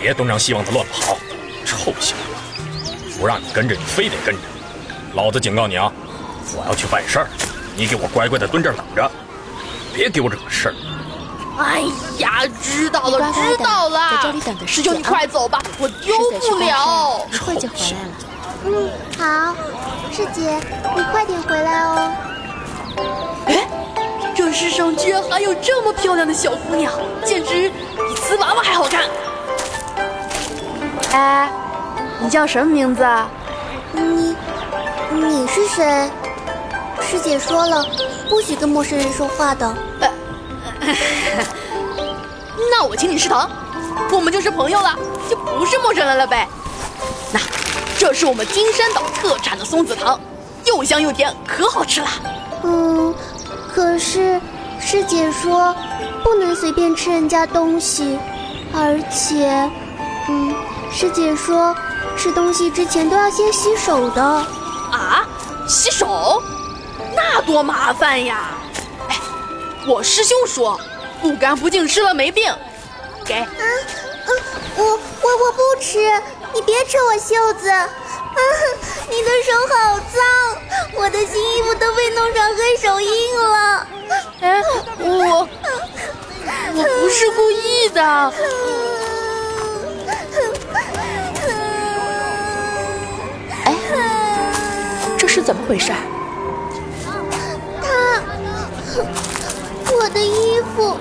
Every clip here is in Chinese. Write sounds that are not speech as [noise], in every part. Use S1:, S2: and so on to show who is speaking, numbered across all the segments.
S1: 别东张西望的乱跑，臭小子！不让你跟着，你非得跟着。老子警告你啊，我要去办事儿，你给我乖乖的蹲这儿等着，别给我惹事儿。
S2: 哎呀，知道了，知道了。
S3: 在这里等着
S2: 师兄，你快走吧，我丢不了。
S3: 一会就回来了。
S4: 嗯，好，师姐，你快点回来哦。
S2: 哎，这世上居然还有这么漂亮的小姑娘，简直比瓷娃娃还好看。
S3: 哎，你叫什么名字？
S4: 你，你是谁？师姐说了，不许跟陌生人说话的。
S2: 呃 [laughs] 那我请你吃糖，我们就是朋友了，就不是陌生人了呗。那，这是我们金山岛特产的松子糖，又香又甜，可好吃了。
S4: 嗯，可是师姐说不能随便吃人家东西，而且，嗯，师姐说吃东西之前都要先洗手的。
S2: 啊，洗手？那多麻烦呀！哎，我师兄说。不干不净吃了没病，给。啊，
S4: 嗯，我我我不吃，你别扯我袖子。啊，[laughs] 你的手好脏，我的新衣服都被弄成黑手印了。
S2: 哎，我我不是故意的。[laughs]
S3: 怎么回事？
S4: 他。我的衣服，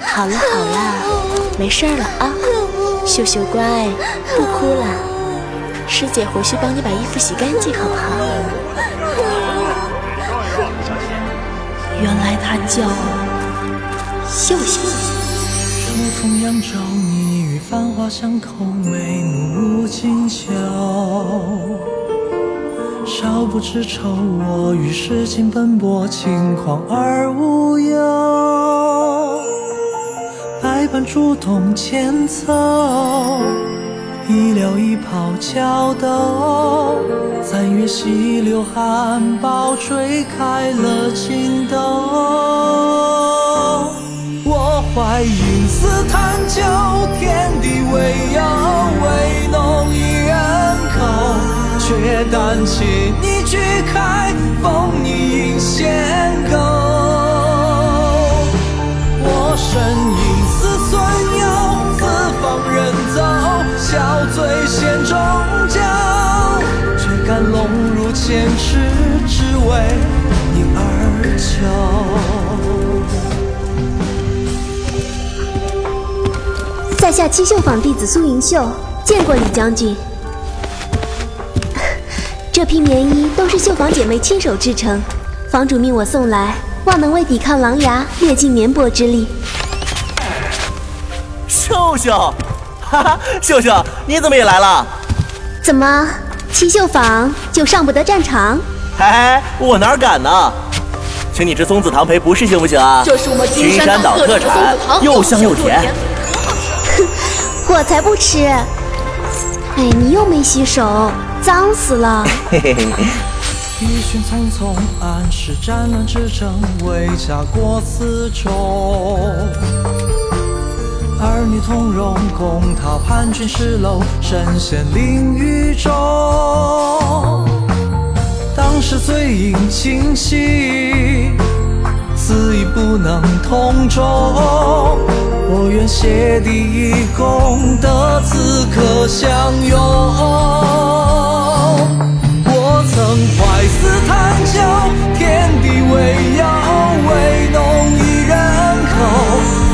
S3: 好了好了，没事了啊，秀秀乖，不哭了，师姐回去帮你把衣服洗干净，好不好？
S2: 原来她叫秀秀。
S5: 秋风扬州，你与繁华相扣，眉目紧绣。少不知愁，我与世情奔波，轻狂而无忧。百般主动牵走，一撩一泡桥斗。三月溪流含苞，吹开了情窦。我怀银丝探究，天地未有，唯浓一人口。却胆怯，你去开，封你引线钩。我身影似孙游，四方人走，笑醉仙中酒，却甘龙入千尺，只为你而
S4: 求。在下七秀坊弟子苏银秀，见过李将军。这批棉衣都是绣坊姐妹亲手制成，坊主命我送来，望能为抵抗狼牙略尽绵薄之力。
S6: 秀秀，哈哈，秀秀，你怎么也来了？
S4: 怎么，七绣坊就上不得战场？
S6: 嘿嘿，我哪敢呢？请你吃松子糖赔不是行不行啊？
S2: 这是我们金山岛特产，
S6: 又香又甜。
S4: 哼，[laughs] 我才不吃！哎，你又没洗手。脏死了！
S5: 一群匆匆，暗示战乱之争，为家国死忠。儿女同荣，共讨叛军失楼，身陷囹圄中。当时醉饮清醒，死亦不能同舟。我愿谢帝一功，得此刻相拥。怀思探究，天地未有，唯浓一人口。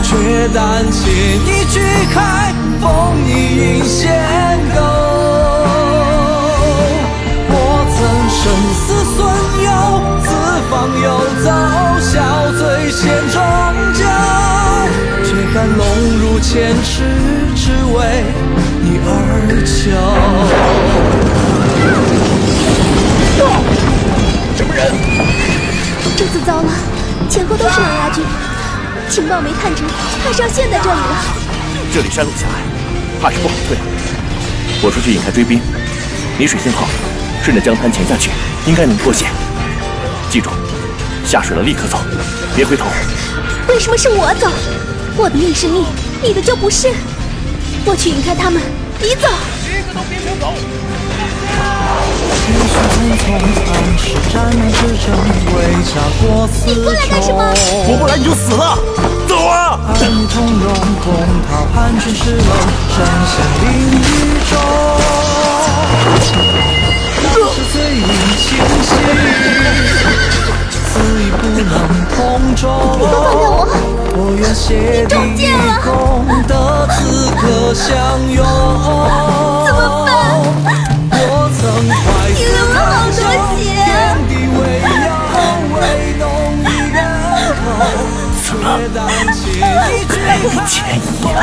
S5: 却胆怯你举开，封你引仙钩。我曾生死存忧，四方游走，笑醉仙中酒，却甘龙入千尺，只为你而求。
S4: 这次糟了，前后都是狼牙军，情报没探成，还是要陷在这里了。
S6: 这里山路狭隘，怕是不好退。我出去引开追兵，你水性好，顺着江滩潜下去，应该能脱险。记住，下水了立刻走，别回头。
S4: 为什么是我走？我的命是命，你的就不是。
S2: 我去引开他们，你走。
S5: 战难之争，为家国死
S4: 你过来干什么
S6: 我不来你就死了，走啊！
S5: 儿女同荣，共讨叛军以
S6: 前一样，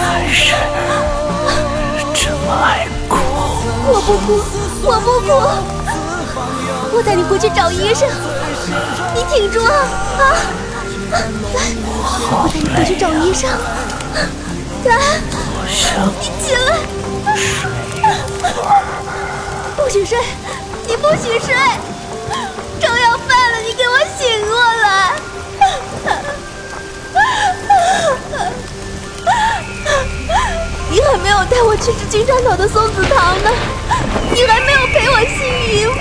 S6: 还是这么爱哭？
S4: 我不哭，我不哭，我带你回去找医生，你挺住啊啊！来，我带你回去找医生。来，你起来，不许睡，你不许睡，带我去吃金山岛的松子糖呢，你还没有赔我新衣服，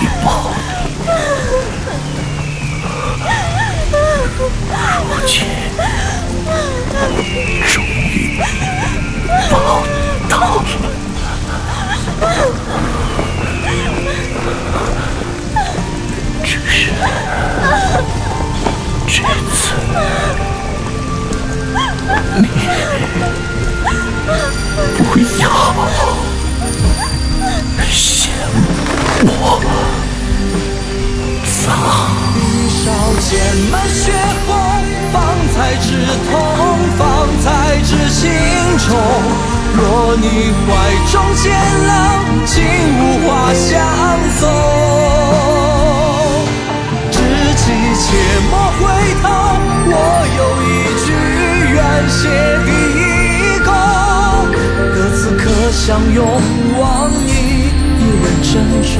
S6: 抱一抱你，如今终于抱到了。
S5: 少剑满血红，方才知痛，方才知情重。若你怀中坚狼，竟无话相送。知己且莫回头，我有一句愿谢地以功，得此刻相拥，望你也珍重。